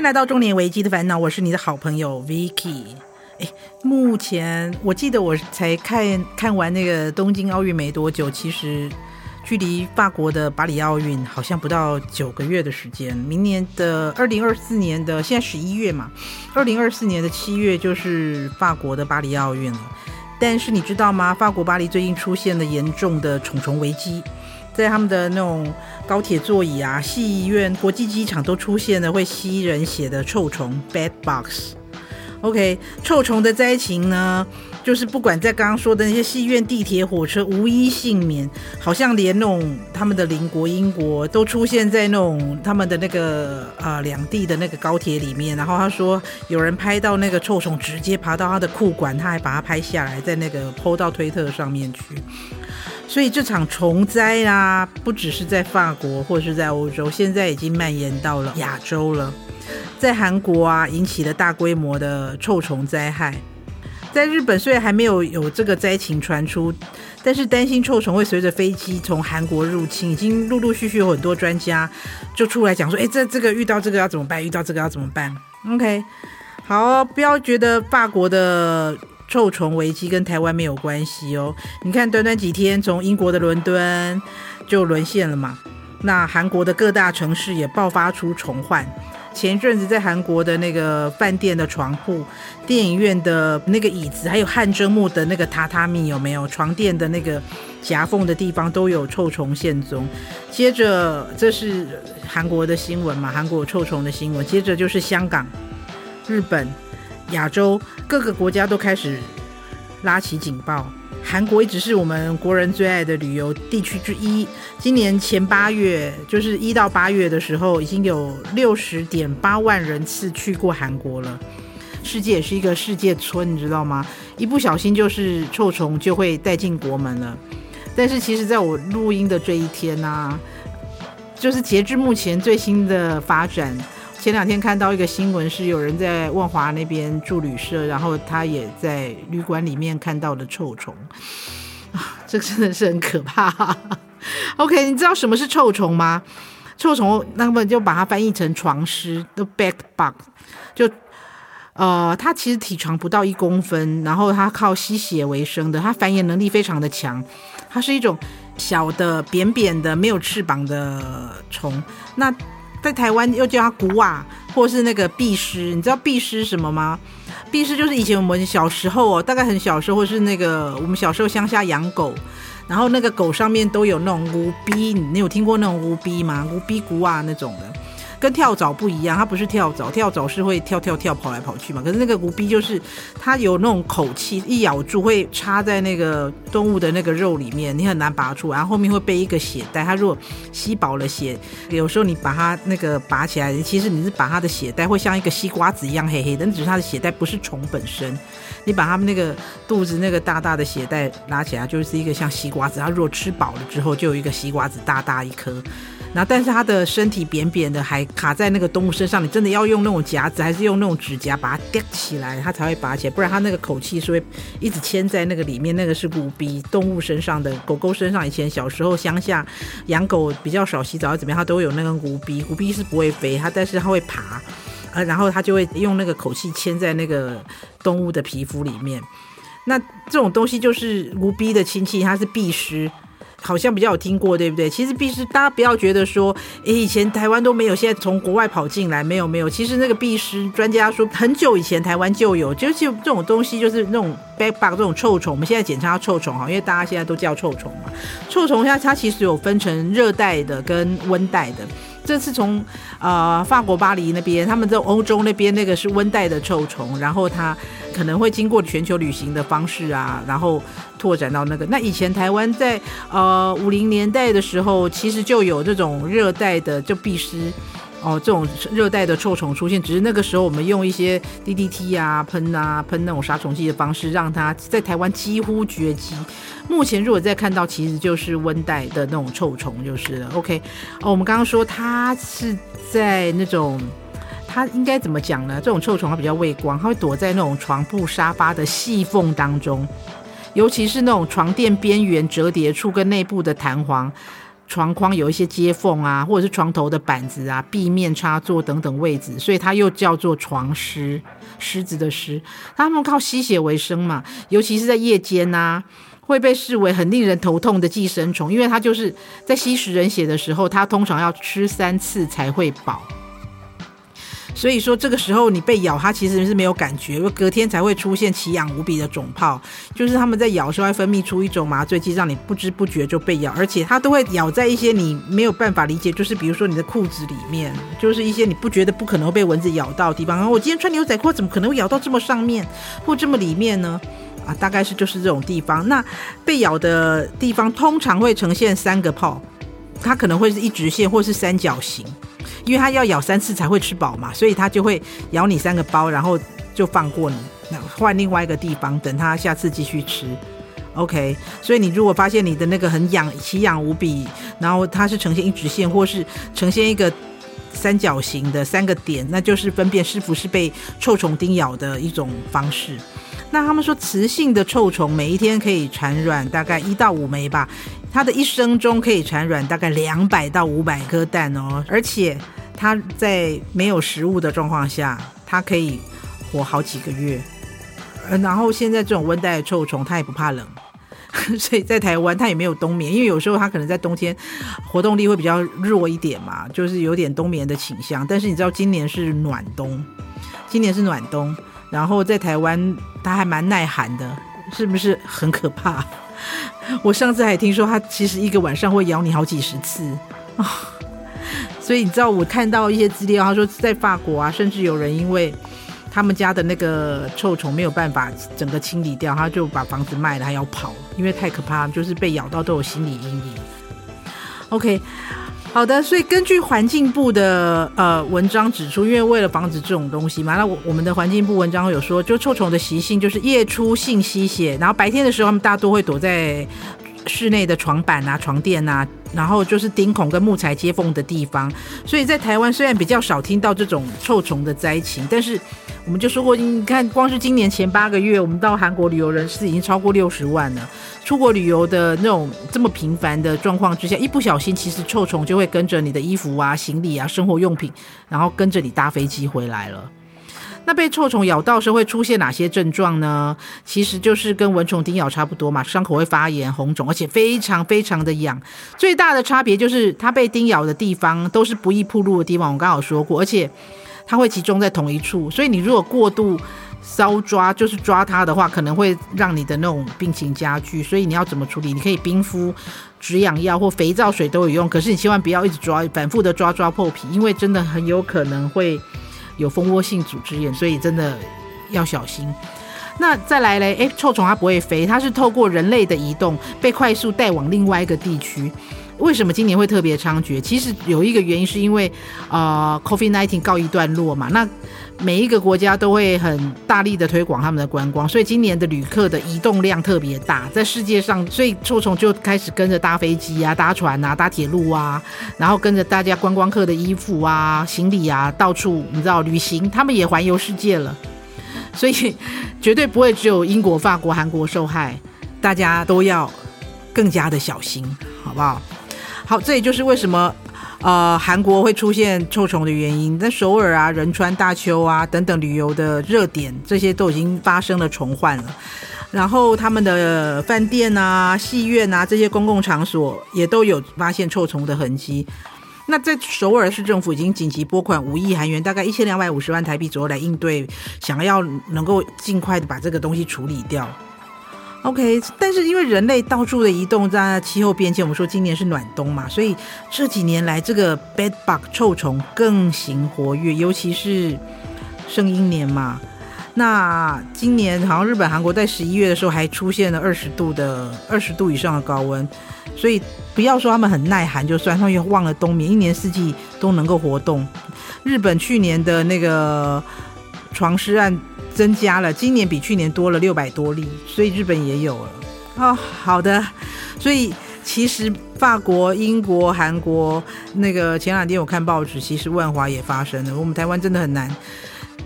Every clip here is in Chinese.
迎来到中年危机的烦恼，我是你的好朋友 Vicky。诶，目前我记得我才看看完那个东京奥运没多久，其实距离法国的巴黎奥运好像不到九个月的时间。明年的二零二四年的现在十一月嘛，二零二四年的七月就是法国的巴黎奥运了。但是你知道吗？法国巴黎最近出现了严重的虫虫危机。在他们的那种高铁座椅啊、戏院、国际机场都出现了会吸人血的臭虫 （bed bugs）。OK，臭虫的灾情呢，就是不管在刚刚说的那些戏院、地铁、火车，无一幸免。好像连那种他们的邻国英国都出现在那种他们的那个啊两地的那个高铁里面。然后他说有人拍到那个臭虫直接爬到他的裤管，他还把它拍下来，在那个 PO 到推特上面去。所以这场虫灾啊，不只是在法国或是在欧洲，现在已经蔓延到了亚洲了。在韩国啊，引起了大规模的臭虫灾害。在日本虽然还没有有这个灾情传出，但是担心臭虫会随着飞机从韩国入侵，已经陆陆续续有很多专家就出来讲说：“哎，这这个遇到这个要怎么办？遇到这个要怎么办？”OK，好，不要觉得法国的。臭虫危机跟台湾没有关系哦，你看短短几天，从英国的伦敦就沦陷了嘛。那韩国的各大城市也爆发出虫患。前一阵子在韩国的那个饭店的床铺、电影院的那个椅子，还有汗蒸木的那个榻榻米，有没有床垫的那个夹缝的地方都有臭虫现踪。接着，这是韩国的新闻嘛？韩国有臭虫的新闻。接着就是香港、日本。亚洲各个国家都开始拉起警报，韩国一直是我们国人最爱的旅游地区之一。今年前八月，就是一到八月的时候，已经有六十点八万人次去过韩国了。世界也是一个世界村，你知道吗？一不小心就是臭虫就会带进国门了。但是其实在我录音的这一天呢、就是截至目前最新的发展。前两天看到一个新闻，是有人在万华那边住旅社，然后他也在旅馆里面看到了臭虫啊，这真的是很可怕。OK，你知道什么是臭虫吗？臭虫，那么就把它翻译成床虱，the bed bug，就呃，它其实体长不到一公分，然后它靠吸血为生的，它繁衍能力非常的强，它是一种小的扁扁的没有翅膀的虫，那。在台湾又叫它古瓦，或是那个碧狮。你知道碧狮什么吗？碧狮就是以前我们小时候哦，大概很小时候，或是那个我们小时候乡下养狗，然后那个狗上面都有那种乌逼，你有听过那种乌逼吗？乌逼古瓦那种的。跟跳蚤不一样，它不是跳蚤，跳蚤是会跳跳跳跑来跑去嘛。可是那个无逼就是它有那种口气，一咬住会插在那个动物的那个肉里面，你很难拔出。然后后面会背一个血袋，它如果吸饱了血，有时候你把它那个拔起来，其实你是把它的血袋会像一个西瓜子一样黑黑的，但只是它的血袋不是虫本身。你把它们那个肚子那个大大的血袋拉起来，就是一个像西瓜子。它如果吃饱了之后，就有一个西瓜子大大一颗。然后，但是它的身体扁扁的，还卡在那个动物身上。你真的要用那种夹子，还是用那种指甲把它叼起来，它才会拔起来。不然它那个口气是会一直牵在那个里面。那个是古鼻动物身上的，狗狗身上。以前小时候乡下养狗比较少洗澡，怎么样？它都有那个古鼻。古鼻是不会飞，它但是它会爬，呃，然后它就会用那个口气牵在那个动物的皮肤里面。那这种东西就是无鼻的亲戚，它是必须。好像比较有听过，对不对？其实壁虱，大家不要觉得说，诶，以前台湾都没有，现在从国外跑进来，没有没有。其实那个壁虱，专家说很久以前台湾就有，就是这种东西，就是那种 bed bug 这种臭虫。我们现在简称它臭虫哈，因为大家现在都叫臭虫嘛。臭虫它它其实有分成热带的跟温带的。这次从呃法国巴黎那边，他们在欧洲那边那个是温带的臭虫，然后它可能会经过全球旅行的方式啊，然后拓展到那个。那以前台湾在呃五零年代的时候，其实就有这种热带的就壁虱。哦，这种热带的臭虫出现，只是那个时候我们用一些 DDT 啊喷啊喷那种杀虫剂的方式，让它在台湾几乎绝迹。目前如果再看到，其实就是温带的那种臭虫，就是了。OK，哦，我们刚刚说它是在那种，它应该怎么讲呢？这种臭虫它比较畏光，它会躲在那种床铺沙发的细缝当中，尤其是那种床垫边缘折叠处跟内部的弹簧。床框有一些接缝啊，或者是床头的板子啊、壁面插座等等位置，所以它又叫做床虱，虱子的虱。他们靠吸血为生嘛，尤其是在夜间呐、啊，会被视为很令人头痛的寄生虫，因为它就是在吸食人血的时候，它通常要吃三次才会饱。所以说，这个时候你被咬，它其实是没有感觉，因为隔天才会出现奇痒无比的肿泡。就是他们在咬的时候会分泌出一种麻醉剂，让你不知不觉就被咬，而且它都会咬在一些你没有办法理解，就是比如说你的裤子里面，就是一些你不觉得不可能被蚊子咬到的地方。然后我今天穿牛仔裤，怎么可能会咬到这么上面或这么里面呢？啊，大概是就是这种地方。那被咬的地方通常会呈现三个泡，它可能会是一直线或是三角形。因为它要咬三次才会吃饱嘛，所以它就会咬你三个包，然后就放过你，那换另外一个地方，等它下次继续吃。OK，所以你如果发现你的那个很痒、奇痒无比，然后它是呈现一直线，或是呈现一个三角形的三个点，那就是分辨是不是被臭虫叮咬的一种方式。那他们说，雌性的臭虫每一天可以产卵大概一到五枚吧。它的一生中可以产卵大概两百到五百颗蛋哦，而且它在没有食物的状况下，它可以活好几个月。然后现在这种温带的臭虫，它也不怕冷，所以在台湾它也没有冬眠，因为有时候它可能在冬天活动力会比较弱一点嘛，就是有点冬眠的倾向。但是你知道今年是暖冬，今年是暖冬，然后在台湾它还蛮耐寒的，是不是很可怕？我上次还听说，它其实一个晚上会咬你好几十次啊！所以你知道，我看到一些资料，他说在法国啊，甚至有人因为他们家的那个臭虫没有办法整个清理掉，他就把房子卖了，还要跑，因为太可怕，就是被咬到都有心理阴影。OK。好的，所以根据环境部的呃文章指出，因为为了防止这种东西嘛，那我我们的环境部文章有说，就臭虫的习性就是夜出性吸血，然后白天的时候，他们大多会躲在室内的床板啊、床垫啊，然后就是钉孔跟木材接缝的地方。所以在台湾虽然比较少听到这种臭虫的灾情，但是我们就说过，你看光是今年前八个月，我们到韩国旅游人次已经超过六十万了。出国旅游的那种这么频繁的状况之下，一不小心，其实臭虫就会跟着你的衣服啊、行李啊、生活用品，然后跟着你搭飞机回来了。那被臭虫咬到时会出现哪些症状呢？其实就是跟蚊虫叮咬差不多嘛，伤口会发炎、红肿，而且非常非常的痒。最大的差别就是它被叮咬的地方都是不易暴露的地方，我刚好说过，而且它会集中在同一处，所以你如果过度搔抓就是抓它的话，可能会让你的那种病情加剧，所以你要怎么处理？你可以冰敷止痒药或肥皂水都有用，可是你千万不要一直抓，反复的抓抓破皮，因为真的很有可能会有蜂窝性组织炎，所以真的要小心。那再来嘞，诶，臭虫它不会飞，它是透过人类的移动被快速带往另外一个地区。为什么今年会特别猖獗？其实有一个原因是因为呃，COVID-19 告一段落嘛，那。每一个国家都会很大力的推广他们的观光，所以今年的旅客的移动量特别大，在世界上，所以臭虫就开始跟着搭飞机啊、搭船啊、搭铁路啊，然后跟着大家观光客的衣服啊、行李啊，到处你知道旅行，他们也环游世界了，所以绝对不会只有英国、法国、韩国受害，大家都要更加的小心，好不好？好，这也就是为什么。呃，韩国会出现臭虫的原因，在首尔啊、仁川、大邱啊等等旅游的热点，这些都已经发生了虫患了。然后他们的饭店啊、戏院啊这些公共场所也都有发现臭虫的痕迹。那在首尔市政府已经紧急拨款五亿韩元，大概一千两百五十万台币左右来应对，想要能够尽快的把这个东西处理掉。OK，但是因为人类到处的移动，在气候变迁，我们说今年是暖冬嘛，所以这几年来这个 bed bug 臭虫更行活跃，尤其是圣婴年嘛。那今年好像日本、韩国在十一月的时候还出现了二十度的二十度以上的高温，所以不要说他们很耐寒就算，他们又忘了冬眠，一年四季都能够活动。日本去年的那个床尸案。增加了，今年比去年多了六百多例，所以日本也有了。哦，好的，所以其实法国、英国、韩国那个前两天我看报纸，其实万华也发生了。我们台湾真的很难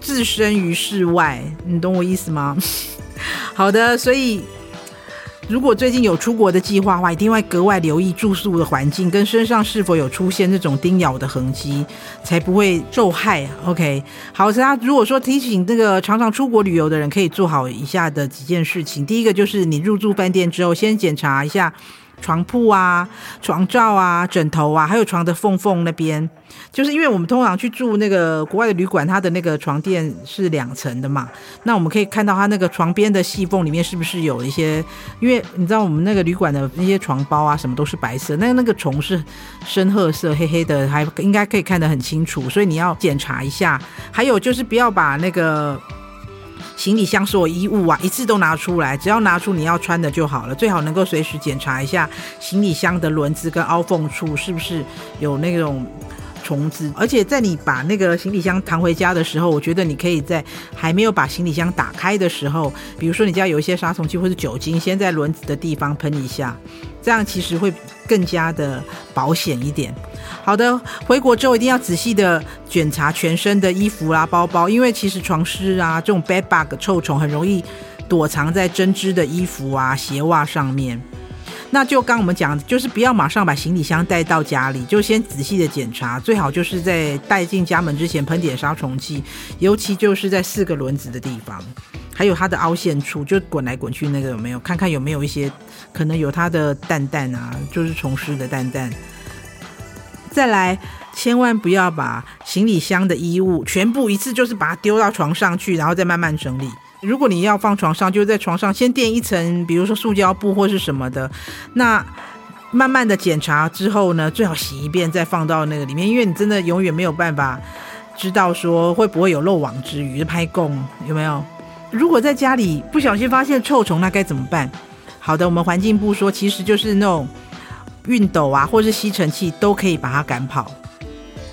置身于世外，你懂我意思吗？好的，所以如果最近有出国的计划的话，一定会格外留意住宿的环境跟身上是否有出现这种叮咬的痕迹，才不会受害。OK，好，大家如果说提醒这个常常出国旅游的人，可以做好以下的几件事情。第一个就是你入住饭店之后，先检查一下。床铺啊、床罩啊、枕头啊，还有床的缝缝那边，就是因为我们通常去住那个国外的旅馆，它的那个床垫是两层的嘛，那我们可以看到它那个床边的细缝里面是不是有一些，因为你知道我们那个旅馆的那些床包啊，什么都是白色，那那个虫是深褐色、黑黑的，还应该可以看得很清楚，所以你要检查一下。还有就是不要把那个。行李箱所有衣物啊，一次都拿出来，只要拿出你要穿的就好了。最好能够随时检查一下行李箱的轮子跟凹缝处是不是有那种虫子。而且在你把那个行李箱扛回家的时候，我觉得你可以在还没有把行李箱打开的时候，比如说你家有一些杀虫剂或是酒精，先在轮子的地方喷一下，这样其实会更加的保险一点。好的，回国之后一定要仔细的检查全身的衣服啦、啊、包包，因为其实床虱啊这种 bed bug 臭虫很容易躲藏在针织的衣服啊、鞋袜上面。那就刚我们讲，就是不要马上把行李箱带到家里，就先仔细的检查，最好就是在带进家门之前喷点杀虫剂，尤其就是在四个轮子的地方，还有它的凹陷处，就滚来滚去那个有没有，看看有没有一些可能有它的蛋蛋啊，就是虫尸的蛋蛋。再来，千万不要把行李箱的衣物全部一次就是把它丢到床上去，然后再慢慢整理。如果你要放床上，就在床上先垫一层，比如说塑胶布或是什么的。那慢慢的检查之后呢，最好洗一遍再放到那个里面，因为你真的永远没有办法知道说会不会有漏网之鱼拍供有没有？如果在家里不小心发现臭虫，那该怎么办？好的，我们环境部说，其实就是那种。熨斗啊，或是吸尘器都可以把它赶跑。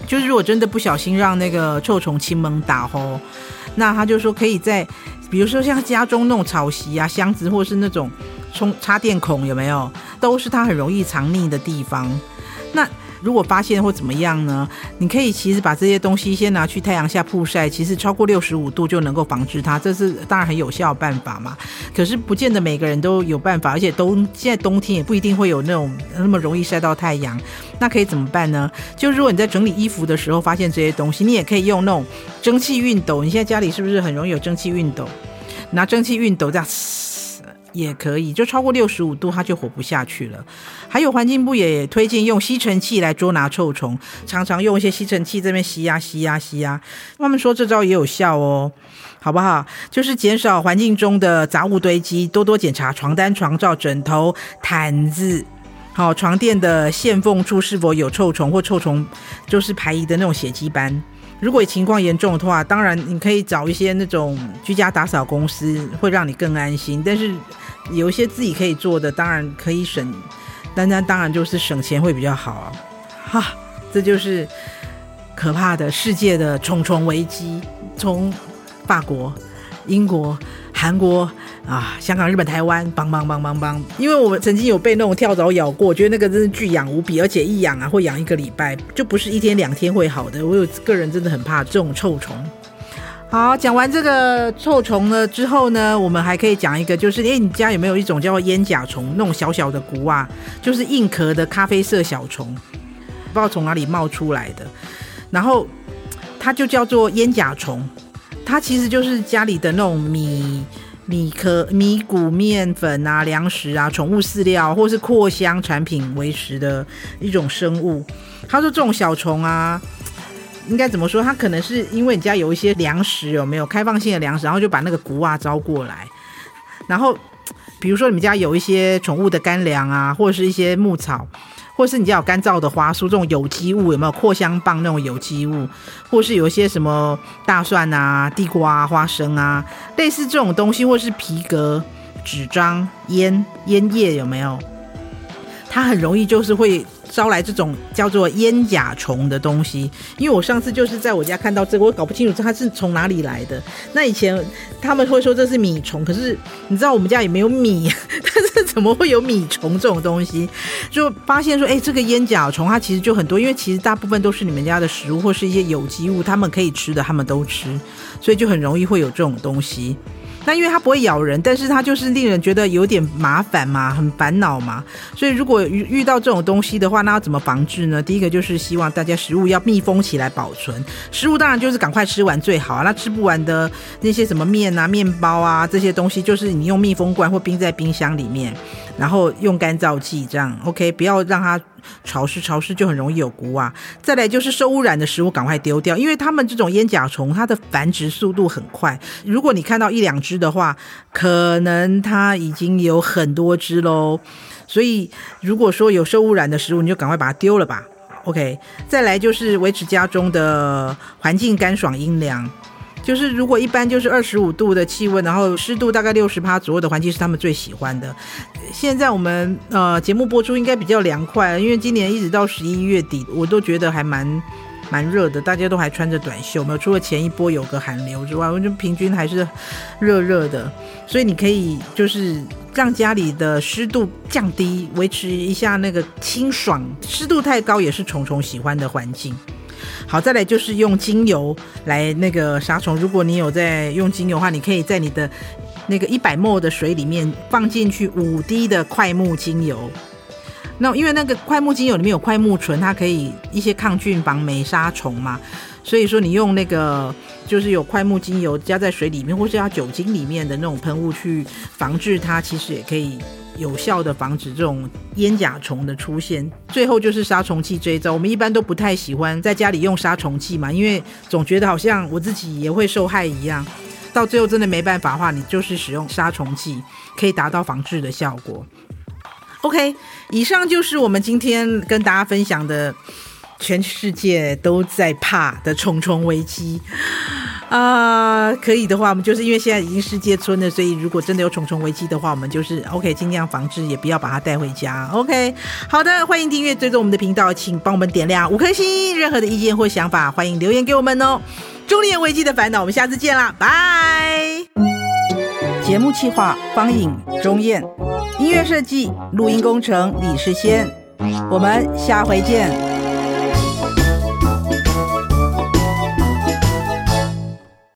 就是如果真的不小心让那个臭虫亲门打吼，那他就说可以在，比如说像家中那种草席啊、箱子，或是那种充插电孔，有没有？都是它很容易藏匿的地方。那如果发现或怎么样呢？你可以其实把这些东西先拿去太阳下曝晒，其实超过六十五度就能够防止它，这是当然很有效的办法嘛。可是不见得每个人都有办法，而且冬现在冬天也不一定会有那种那么容易晒到太阳。那可以怎么办呢？就如果你在整理衣服的时候发现这些东西，你也可以用那种蒸汽熨斗。你现在家里是不是很容易有蒸汽熨斗？拿蒸汽熨斗这样。也可以，就超过六十五度，它就活不下去了。还有环境部也推荐用吸尘器来捉拿臭虫，常常用一些吸尘器这边吸呀吸呀吸呀。他们说这招也有效哦，好不好？就是减少环境中的杂物堆积，多多检查床单、床罩、枕头、毯子，好，床垫的线缝处是否有臭虫或臭虫就是排遗的那种血迹斑。如果情况严重的话，当然你可以找一些那种居家打扫公司，会让你更安心。但是有一些自己可以做的，当然可以省，但那当然就是省钱会比较好啊。哈，这就是可怕的世界的重重危机，从法国、英国、韩国啊，香港、日本、台湾，邦邦邦邦邦。因为我们曾经有被那种跳蚤咬过，我觉得那个真是巨痒无比，而且一痒啊会痒一个礼拜，就不是一天两天会好的。我有个人真的很怕这种臭虫。好，讲完这个臭虫了之后呢，我们还可以讲一个，就是诶，你家有没有一种叫做烟甲虫，那种小小的蛊啊，就是硬壳的咖啡色小虫，不知道从哪里冒出来的，然后它就叫做烟甲虫，它其实就是家里的那种米米壳、米谷、面粉啊、粮食啊、宠物饲料或是扩香产品为食的一种生物。他说这种小虫啊。应该怎么说？它可能是因为你家有一些粮食，有没有开放性的粮食，然后就把那个谷啊招过来。然后，比如说你们家有一些宠物的干粮啊，或者是一些牧草，或是你家有干燥的花蔬这种有机物，有没有扩香棒那种有机物？或是有一些什么大蒜啊、地瓜、花生啊，类似这种东西，或是皮革、纸张、烟烟叶，有没有？它很容易就是会。招来这种叫做烟甲虫的东西，因为我上次就是在我家看到这个，我搞不清楚它是从哪里来的。那以前他们会说这是米虫，可是你知道我们家也没有米，但是怎么会有米虫这种东西？就发现说，哎，这个烟甲虫它其实就很多，因为其实大部分都是你们家的食物或是一些有机物，他们可以吃的他们都吃，所以就很容易会有这种东西。那因为它不会咬人，但是它就是令人觉得有点麻烦嘛，很烦恼嘛。所以如果遇遇到这种东西的话，那要怎么防治呢？第一个就是希望大家食物要密封起来保存。食物当然就是赶快吃完最好啊。那吃不完的那些什么面啊、面包啊这些东西，就是你用密封罐或冰在冰箱里面，然后用干燥剂这样，OK，不要让它。潮湿，潮湿就很容易有谷啊。再来就是受污染的食物，赶快丢掉，因为它们这种烟甲虫，它的繁殖速度很快。如果你看到一两只的话，可能它已经有很多只喽。所以如果说有受污染的食物，你就赶快把它丢了吧。OK，再来就是维持家中的环境干爽阴凉。就是如果一般就是二十五度的气温，然后湿度大概六十趴左右的环境是他们最喜欢的。现在我们呃节目播出应该比较凉快，因为今年一直到十一月底，我都觉得还蛮蛮热的，大家都还穿着短袖，没有除了前一波有个寒流之外，我觉得平均还是热热的。所以你可以就是让家里的湿度降低，维持一下那个清爽。湿度太高也是虫虫喜欢的环境。好，再来就是用精油来那个杀虫。如果你有在用精油的话，你可以在你的那个一百 m 的水里面放进去五滴的快木精油。那因为那个快木精油里面有快木醇，它可以一些抗菌、防霉、杀虫嘛。所以说你用那个就是有快木精油加在水里面，或是加酒精里面的那种喷雾去防治它，其实也可以。有效的防止这种烟甲虫的出现。最后就是杀虫剂这一招，我们一般都不太喜欢在家里用杀虫剂嘛，因为总觉得好像我自己也会受害一样。到最后真的没办法的话，你就是使用杀虫剂，可以达到防治的效果。OK，以上就是我们今天跟大家分享的全世界都在怕的虫虫危机。啊、呃，可以的话，我们就是因为现在已经世界村了，所以如果真的有虫虫危机的话，我们就是 OK，尽量防治，也不要把它带回家。OK，好的，欢迎订阅、追踪我们的频道，请帮我们点亮五颗星。任何的意见或想法，欢迎留言给我们哦。中年危机的烦恼，我们下次见啦，拜。节目企划：方颖、钟燕，音乐设计、录音工程：李世先。我们下回见。